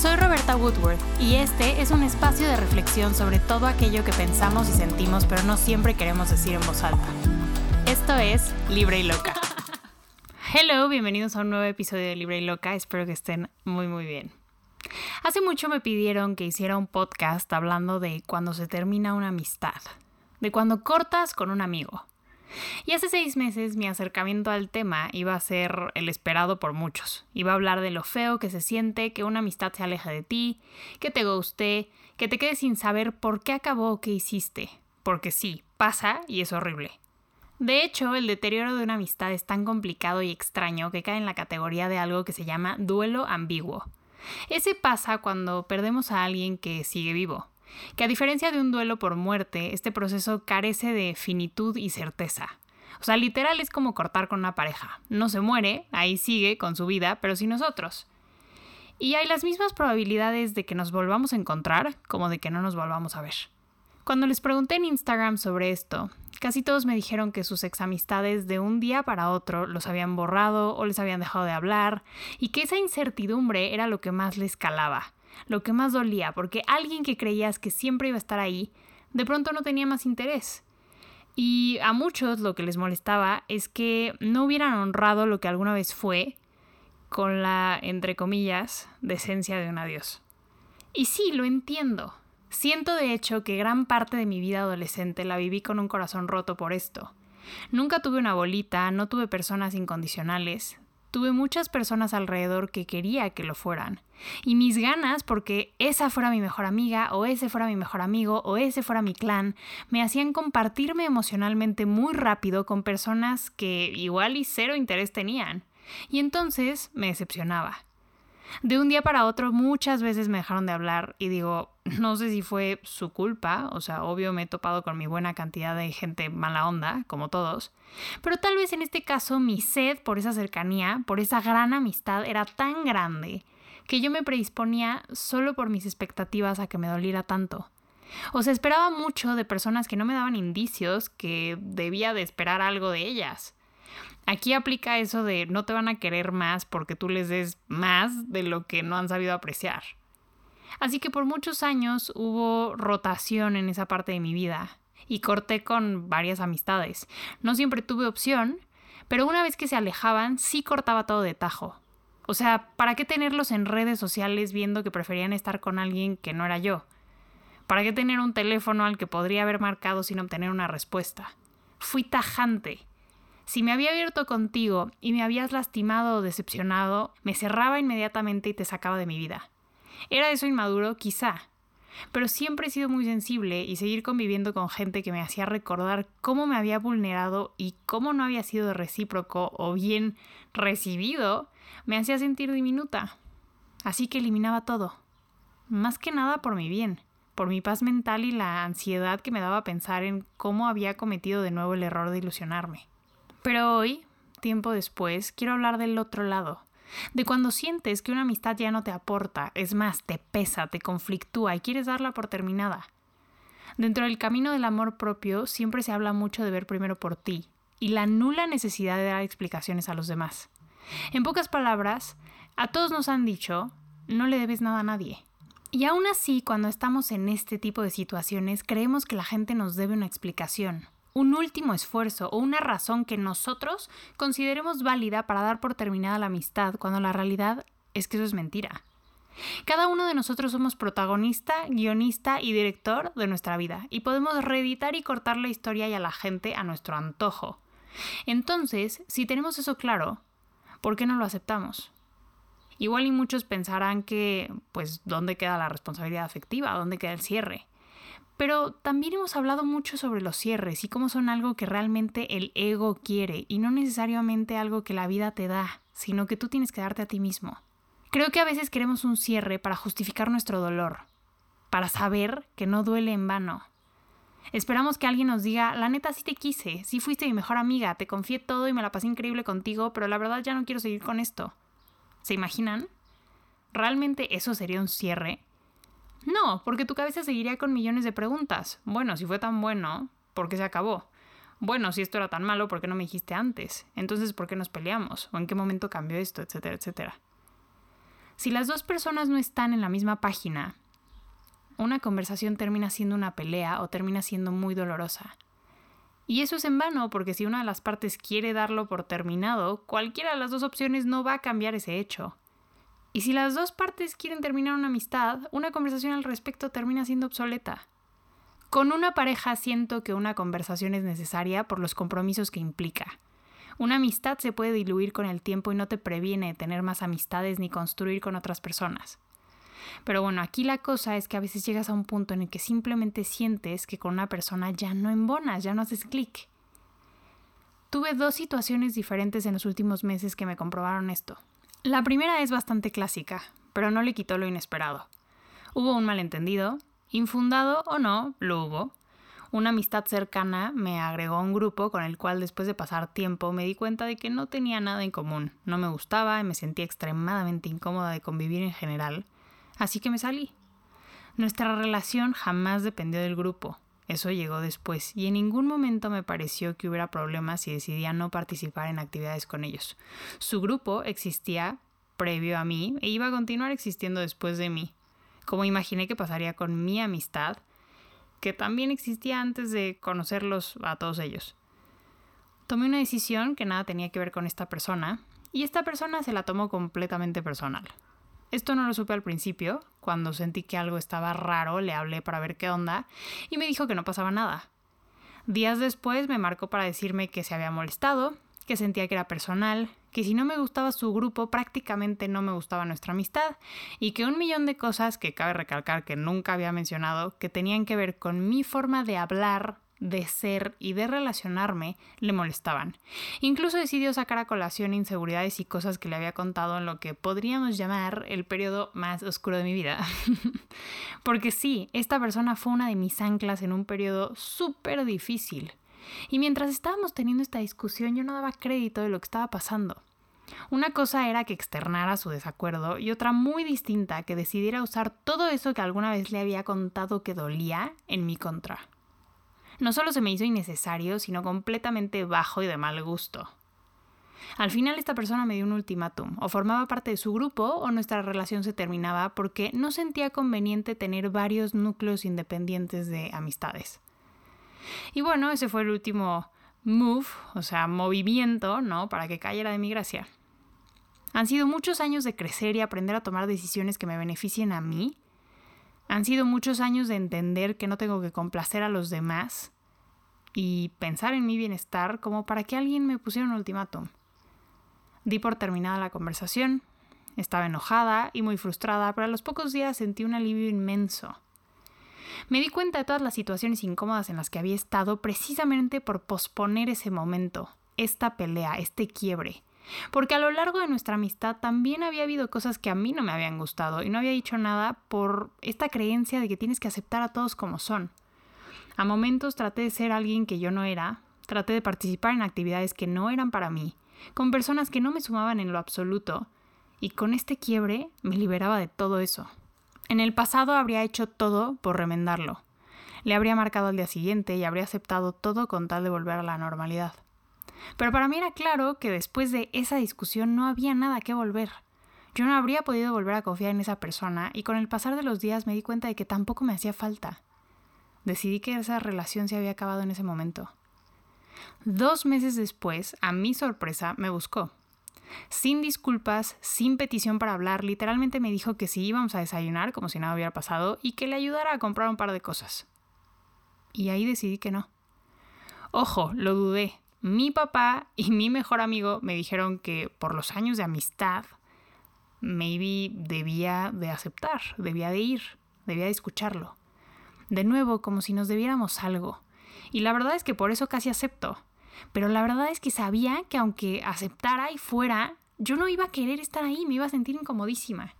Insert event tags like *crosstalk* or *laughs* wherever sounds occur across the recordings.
Soy Roberta Woodworth y este es un espacio de reflexión sobre todo aquello que pensamos y sentimos pero no siempre queremos decir en voz alta. Esto es Libre y Loca. *laughs* Hello, bienvenidos a un nuevo episodio de Libre y Loca, espero que estén muy muy bien. Hace mucho me pidieron que hiciera un podcast hablando de cuando se termina una amistad, de cuando cortas con un amigo. Y hace seis meses mi acercamiento al tema iba a ser el esperado por muchos. Iba a hablar de lo feo que se siente que una amistad se aleje de ti, que te guste, que te quedes sin saber por qué acabó o qué hiciste. Porque sí, pasa y es horrible. De hecho, el deterioro de una amistad es tan complicado y extraño que cae en la categoría de algo que se llama duelo ambiguo. Ese pasa cuando perdemos a alguien que sigue vivo que a diferencia de un duelo por muerte, este proceso carece de finitud y certeza. O sea, literal es como cortar con una pareja. No se muere, ahí sigue con su vida, pero sin nosotros. Y hay las mismas probabilidades de que nos volvamos a encontrar como de que no nos volvamos a ver. Cuando les pregunté en Instagram sobre esto, casi todos me dijeron que sus examistades de un día para otro los habían borrado o les habían dejado de hablar y que esa incertidumbre era lo que más les calaba lo que más dolía, porque alguien que creías que siempre iba a estar ahí, de pronto no tenía más interés. Y a muchos lo que les molestaba es que no hubieran honrado lo que alguna vez fue con la, entre comillas, decencia de un adiós. Y sí, lo entiendo. Siento de hecho que gran parte de mi vida adolescente la viví con un corazón roto por esto. Nunca tuve una bolita, no tuve personas incondicionales, tuve muchas personas alrededor que quería que lo fueran. Y mis ganas, porque esa fuera mi mejor amiga, o ese fuera mi mejor amigo, o ese fuera mi clan, me hacían compartirme emocionalmente muy rápido con personas que igual y cero interés tenían. Y entonces me decepcionaba. De un día para otro muchas veces me dejaron de hablar y digo, no sé si fue su culpa, o sea, obvio me he topado con mi buena cantidad de gente mala onda, como todos, pero tal vez en este caso mi sed por esa cercanía, por esa gran amistad era tan grande que yo me predisponía solo por mis expectativas a que me doliera tanto. O sea, esperaba mucho de personas que no me daban indicios que debía de esperar algo de ellas. Aquí aplica eso de no te van a querer más porque tú les des más de lo que no han sabido apreciar. Así que por muchos años hubo rotación en esa parte de mi vida y corté con varias amistades. No siempre tuve opción, pero una vez que se alejaban sí cortaba todo de tajo. O sea, ¿para qué tenerlos en redes sociales viendo que preferían estar con alguien que no era yo? ¿Para qué tener un teléfono al que podría haber marcado sin obtener una respuesta? Fui tajante. Si me había abierto contigo y me habías lastimado o decepcionado, me cerraba inmediatamente y te sacaba de mi vida. ¿Era eso inmaduro? Quizá. Pero siempre he sido muy sensible y seguir conviviendo con gente que me hacía recordar cómo me había vulnerado y cómo no había sido recíproco o bien recibido, me hacía sentir diminuta. Así que eliminaba todo. Más que nada por mi bien, por mi paz mental y la ansiedad que me daba pensar en cómo había cometido de nuevo el error de ilusionarme. Pero hoy, tiempo después, quiero hablar del otro lado, de cuando sientes que una amistad ya no te aporta, es más, te pesa, te conflictúa y quieres darla por terminada. Dentro del camino del amor propio siempre se habla mucho de ver primero por ti y la nula necesidad de dar explicaciones a los demás. En pocas palabras, a todos nos han dicho, no le debes nada a nadie. Y aún así, cuando estamos en este tipo de situaciones, creemos que la gente nos debe una explicación, un último esfuerzo o una razón que nosotros consideremos válida para dar por terminada la amistad, cuando la realidad es que eso es mentira. Cada uno de nosotros somos protagonista, guionista y director de nuestra vida, y podemos reeditar y cortar la historia y a la gente a nuestro antojo. Entonces, si tenemos eso claro, ¿por qué no lo aceptamos? Igual y muchos pensarán que, pues, ¿dónde queda la responsabilidad afectiva? ¿Dónde queda el cierre? Pero también hemos hablado mucho sobre los cierres y cómo son algo que realmente el ego quiere y no necesariamente algo que la vida te da, sino que tú tienes que darte a ti mismo. Creo que a veces queremos un cierre para justificar nuestro dolor, para saber que no duele en vano. Esperamos que alguien nos diga, la neta sí te quise, sí fuiste mi mejor amiga, te confié todo y me la pasé increíble contigo, pero la verdad ya no quiero seguir con esto. ¿Se imaginan? ¿Realmente eso sería un cierre? No, porque tu cabeza seguiría con millones de preguntas. Bueno, si fue tan bueno, ¿por qué se acabó? Bueno, si esto era tan malo, ¿por qué no me dijiste antes? Entonces, ¿por qué nos peleamos? ¿O en qué momento cambió esto? Etcétera, etcétera. Si las dos personas no están en la misma página, una conversación termina siendo una pelea o termina siendo muy dolorosa. Y eso es en vano, porque si una de las partes quiere darlo por terminado, cualquiera de las dos opciones no va a cambiar ese hecho. Y si las dos partes quieren terminar una amistad, una conversación al respecto termina siendo obsoleta. Con una pareja siento que una conversación es necesaria por los compromisos que implica. Una amistad se puede diluir con el tiempo y no te previene de tener más amistades ni construir con otras personas. Pero bueno, aquí la cosa es que a veces llegas a un punto en el que simplemente sientes que con una persona ya no embonas, ya no haces clic. Tuve dos situaciones diferentes en los últimos meses que me comprobaron esto. La primera es bastante clásica, pero no le quitó lo inesperado. Hubo un malentendido, infundado o no, lo hubo. Una amistad cercana me agregó a un grupo con el cual después de pasar tiempo me di cuenta de que no tenía nada en común, no me gustaba y me sentía extremadamente incómoda de convivir en general, así que me salí. Nuestra relación jamás dependió del grupo, eso llegó después, y en ningún momento me pareció que hubiera problemas si decidía no participar en actividades con ellos. Su grupo existía previo a mí e iba a continuar existiendo después de mí, como imaginé que pasaría con mi amistad, que también existía antes de conocerlos a todos ellos. Tomé una decisión que nada tenía que ver con esta persona, y esta persona se la tomó completamente personal. Esto no lo supe al principio, cuando sentí que algo estaba raro, le hablé para ver qué onda y me dijo que no pasaba nada. Días después me marcó para decirme que se había molestado, que sentía que era personal, que si no me gustaba su grupo prácticamente no me gustaba nuestra amistad y que un millón de cosas que cabe recalcar que nunca había mencionado que tenían que ver con mi forma de hablar, de ser y de relacionarme le molestaban. Incluso decidió sacar a colación inseguridades y cosas que le había contado en lo que podríamos llamar el periodo más oscuro de mi vida. *laughs* Porque sí, esta persona fue una de mis anclas en un periodo súper difícil. Y mientras estábamos teniendo esta discusión yo no daba crédito de lo que estaba pasando. Una cosa era que externara su desacuerdo y otra muy distinta que decidiera usar todo eso que alguna vez le había contado que dolía en mi contra no solo se me hizo innecesario, sino completamente bajo y de mal gusto. Al final esta persona me dio un ultimátum, o formaba parte de su grupo o nuestra relación se terminaba porque no sentía conveniente tener varios núcleos independientes de amistades. Y bueno, ese fue el último move, o sea, movimiento, ¿no? Para que cayera de mi gracia. Han sido muchos años de crecer y aprender a tomar decisiones que me beneficien a mí han sido muchos años de entender que no tengo que complacer a los demás y pensar en mi bienestar como para que alguien me pusiera un ultimátum. Di por terminada la conversación, estaba enojada y muy frustrada, pero a los pocos días sentí un alivio inmenso. Me di cuenta de todas las situaciones incómodas en las que había estado precisamente por posponer ese momento, esta pelea, este quiebre, porque a lo largo de nuestra amistad también había habido cosas que a mí no me habían gustado y no había dicho nada por esta creencia de que tienes que aceptar a todos como son. A momentos traté de ser alguien que yo no era, traté de participar en actividades que no eran para mí, con personas que no me sumaban en lo absoluto, y con este quiebre me liberaba de todo eso. En el pasado habría hecho todo por remendarlo. Le habría marcado al día siguiente y habría aceptado todo con tal de volver a la normalidad. Pero para mí era claro que después de esa discusión no había nada que volver. Yo no habría podido volver a confiar en esa persona y con el pasar de los días me di cuenta de que tampoco me hacía falta. Decidí que esa relación se había acabado en ese momento. Dos meses después, a mi sorpresa, me buscó. Sin disculpas, sin petición para hablar, literalmente me dijo que si íbamos a desayunar como si nada hubiera pasado y que le ayudara a comprar un par de cosas. Y ahí decidí que no. Ojo, lo dudé, mi papá y mi mejor amigo me dijeron que por los años de amistad, maybe debía de aceptar, debía de ir, debía de escucharlo. De nuevo, como si nos debiéramos algo. Y la verdad es que por eso casi acepto. Pero la verdad es que sabía que aunque aceptara y fuera, yo no iba a querer estar ahí, me iba a sentir incomodísima.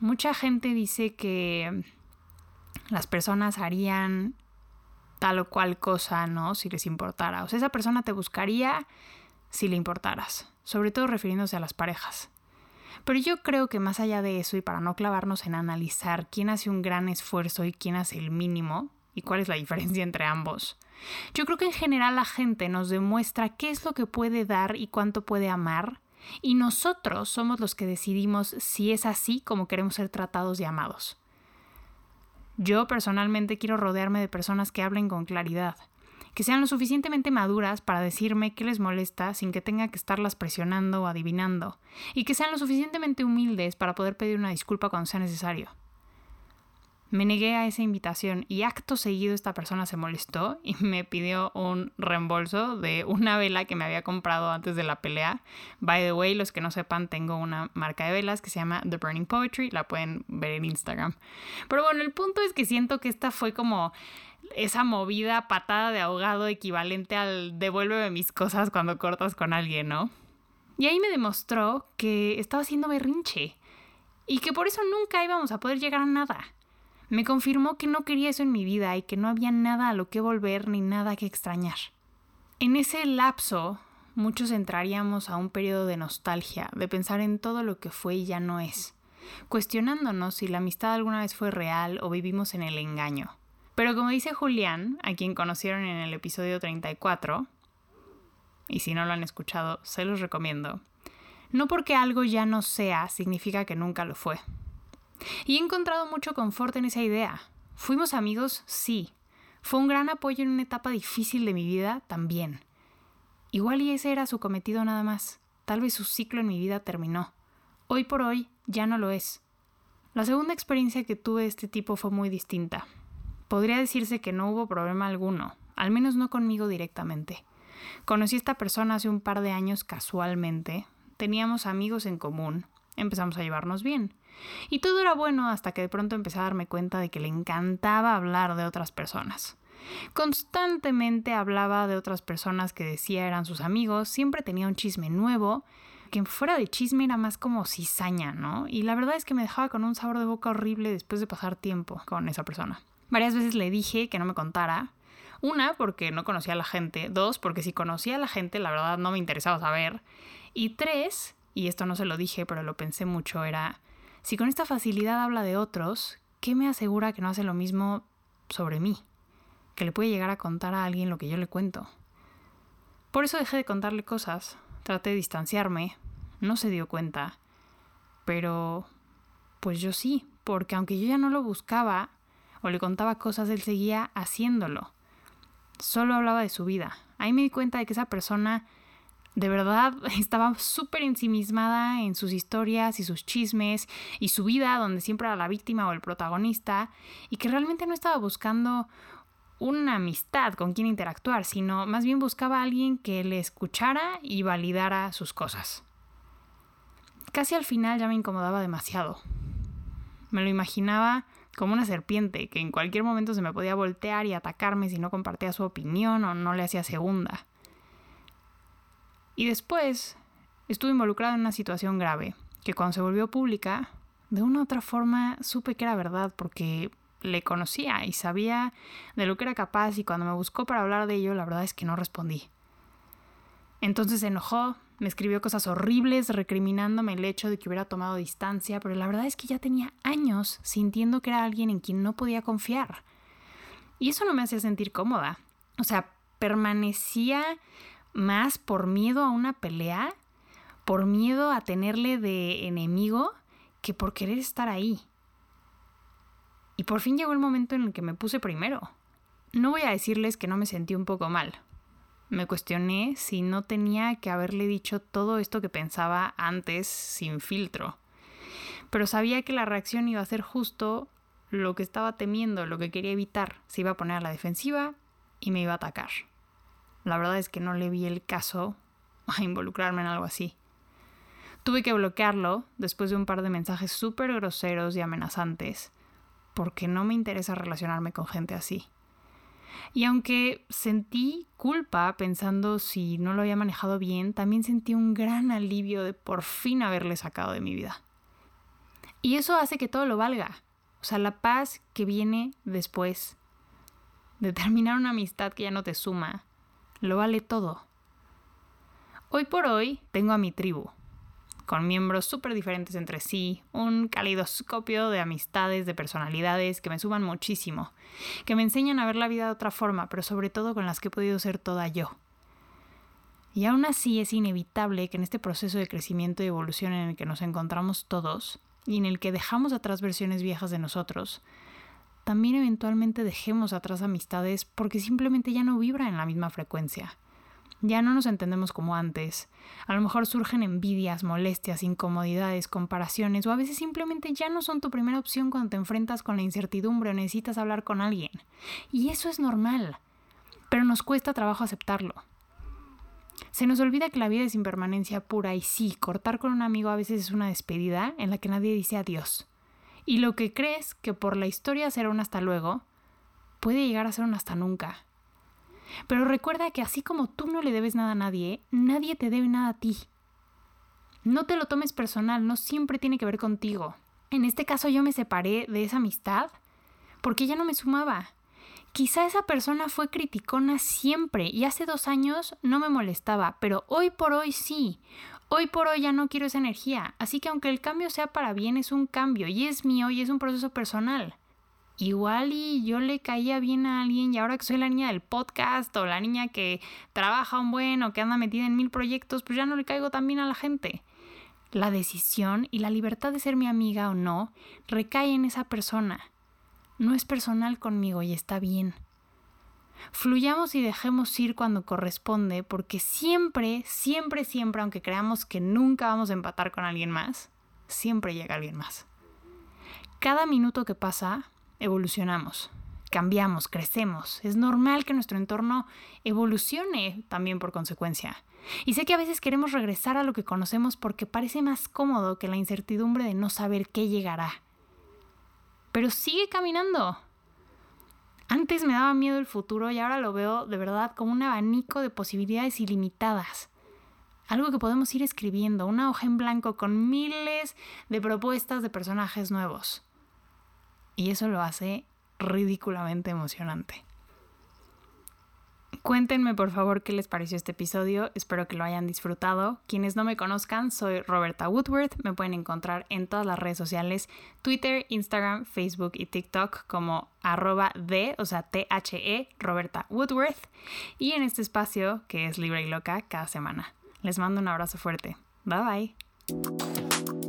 Mucha gente dice que las personas harían tal o cual cosa, ¿no? Si les importara. O sea, esa persona te buscaría si le importaras, sobre todo refiriéndose a las parejas. Pero yo creo que más allá de eso, y para no clavarnos en analizar quién hace un gran esfuerzo y quién hace el mínimo, y cuál es la *laughs* diferencia entre ambos, yo creo que en general la gente nos demuestra qué es lo que puede dar y cuánto puede amar y nosotros somos los que decidimos si es así como queremos ser tratados y amados. Yo personalmente quiero rodearme de personas que hablen con claridad, que sean lo suficientemente maduras para decirme qué les molesta sin que tenga que estarlas presionando o adivinando, y que sean lo suficientemente humildes para poder pedir una disculpa cuando sea necesario. Me negué a esa invitación y acto seguido esta persona se molestó y *laughs* me pidió un reembolso de una vela que me había comprado antes de la pelea. By the way, los que no sepan, tengo una marca de velas que se llama The Burning Poetry, la pueden ver en Instagram. Pero bueno, el punto es que siento que esta fue como esa movida patada de ahogado equivalente al devuélveme mis cosas cuando cortas con alguien, ¿no? Y ahí me demostró que estaba haciendo berrinche y que por eso nunca íbamos a poder llegar a nada. Me confirmó que no quería eso en mi vida y que no había nada a lo que volver ni nada que extrañar. En ese lapso, muchos entraríamos a un periodo de nostalgia, de pensar en todo lo que fue y ya no es, cuestionándonos si la amistad alguna vez fue real o vivimos en el engaño. Pero como dice Julián, a quien conocieron en el episodio 34, y si no lo han escuchado, se los recomiendo, no porque algo ya no sea significa que nunca lo fue. Y he encontrado mucho confort en esa idea. Fuimos amigos, sí. Fue un gran apoyo en una etapa difícil de mi vida, también. Igual y ese era su cometido nada más. Tal vez su ciclo en mi vida terminó. Hoy por hoy ya no lo es. La segunda experiencia que tuve de este tipo fue muy distinta. Podría decirse que no hubo problema alguno, al menos no conmigo directamente. Conocí a esta persona hace un par de años casualmente, teníamos amigos en común, empezamos a llevarnos bien. Y todo era bueno hasta que de pronto empecé a darme cuenta de que le encantaba hablar de otras personas. Constantemente hablaba de otras personas que decía eran sus amigos, siempre tenía un chisme nuevo, que fuera de chisme era más como cizaña, ¿no? Y la verdad es que me dejaba con un sabor de boca horrible después de pasar tiempo con esa persona. Varias veces le dije que no me contara. Una, porque no conocía a la gente. Dos, porque si conocía a la gente, la verdad no me interesaba saber. Y tres, y esto no se lo dije, pero lo pensé mucho, era, si con esta facilidad habla de otros, ¿qué me asegura que no hace lo mismo sobre mí? Que le puede llegar a contar a alguien lo que yo le cuento. Por eso dejé de contarle cosas, traté de distanciarme, no se dio cuenta, pero pues yo sí, porque aunque yo ya no lo buscaba o le contaba cosas, él seguía haciéndolo. Solo hablaba de su vida. Ahí me di cuenta de que esa persona de verdad *laughs* estaba súper ensimismada en sus historias y sus chismes y su vida, donde siempre era la víctima o el protagonista, y que realmente no estaba buscando una amistad con quien interactuar, sino más bien buscaba a alguien que le escuchara y validara sus cosas. Casi al final ya me incomodaba demasiado. Me lo imaginaba como una serpiente que en cualquier momento se me podía voltear y atacarme si no compartía su opinión o no le hacía segunda. Y después estuve involucrado en una situación grave, que cuando se volvió pública, de una u otra forma supe que era verdad porque le conocía y sabía de lo que era capaz y cuando me buscó para hablar de ello, la verdad es que no respondí. Entonces se enojó, me escribió cosas horribles recriminándome el hecho de que hubiera tomado distancia, pero la verdad es que ya tenía años sintiendo que era alguien en quien no podía confiar. Y eso no me hacía sentir cómoda. O sea, permanecía más por miedo a una pelea, por miedo a tenerle de enemigo, que por querer estar ahí. Y por fin llegó el momento en el que me puse primero. No voy a decirles que no me sentí un poco mal. Me cuestioné si no tenía que haberle dicho todo esto que pensaba antes sin filtro. Pero sabía que la reacción iba a ser justo lo que estaba temiendo, lo que quería evitar. Se iba a poner a la defensiva y me iba a atacar. La verdad es que no le vi el caso a involucrarme en algo así. Tuve que bloquearlo después de un par de mensajes súper groseros y amenazantes, porque no me interesa relacionarme con gente así. Y aunque sentí culpa pensando si no lo había manejado bien, también sentí un gran alivio de por fin haberle sacado de mi vida. Y eso hace que todo lo valga. O sea, la paz que viene después de terminar una amistad que ya no te suma, lo vale todo. Hoy por hoy tengo a mi tribu, con miembros súper diferentes entre sí, un calidoscopio de amistades, de personalidades que me suman muchísimo, que me enseñan a ver la vida de otra forma, pero sobre todo con las que he podido ser toda yo. Y aún así es inevitable que en este proceso de crecimiento y evolución en el que nos encontramos todos, y en el que dejamos atrás versiones viejas de nosotros, también eventualmente dejemos atrás amistades porque simplemente ya no vibran en la misma frecuencia. Ya no nos entendemos como antes. A lo mejor surgen envidias, molestias, incomodidades, comparaciones o a veces simplemente ya no son tu primera opción cuando te enfrentas con la incertidumbre o necesitas hablar con alguien. Y eso es normal, pero nos cuesta trabajo aceptarlo. Se nos olvida que la vida es impermanencia pura y sí, cortar con un amigo a veces es una despedida en la que nadie dice adiós. Y lo que crees que por la historia será un hasta luego, puede llegar a ser un hasta nunca. Pero recuerda que así como tú no le debes nada a nadie, nadie te debe nada a ti. No te lo tomes personal, no siempre tiene que ver contigo. En este caso yo me separé de esa amistad porque ya no me sumaba. Quizá esa persona fue criticona siempre y hace dos años no me molestaba, pero hoy por hoy sí. Hoy por hoy ya no quiero esa energía, así que aunque el cambio sea para bien, es un cambio y es mío y es un proceso personal. Igual y yo le caía bien a alguien y ahora que soy la niña del podcast o la niña que trabaja un buen o que anda metida en mil proyectos, pues ya no le caigo tan bien a la gente. La decisión y la libertad de ser mi amiga o no recae en esa persona. No es personal conmigo y está bien. Fluyamos y dejemos ir cuando corresponde, porque siempre, siempre, siempre, aunque creamos que nunca vamos a empatar con alguien más, siempre llega alguien más. Cada minuto que pasa, evolucionamos, cambiamos, crecemos. Es normal que nuestro entorno evolucione también por consecuencia. Y sé que a veces queremos regresar a lo que conocemos porque parece más cómodo que la incertidumbre de no saber qué llegará. Pero sigue caminando, antes me daba miedo el futuro y ahora lo veo de verdad como un abanico de posibilidades ilimitadas. Algo que podemos ir escribiendo, una hoja en blanco con miles de propuestas de personajes nuevos. Y eso lo hace ridículamente emocionante. Cuéntenme por favor qué les pareció este episodio, espero que lo hayan disfrutado. Quienes no me conozcan, soy Roberta Woodworth, me pueden encontrar en todas las redes sociales, Twitter, Instagram, Facebook y TikTok como arroba de, o sea, T-H-E, Roberta Woodworth, y en este espacio que es Libre y Loca cada semana. Les mando un abrazo fuerte. Bye bye.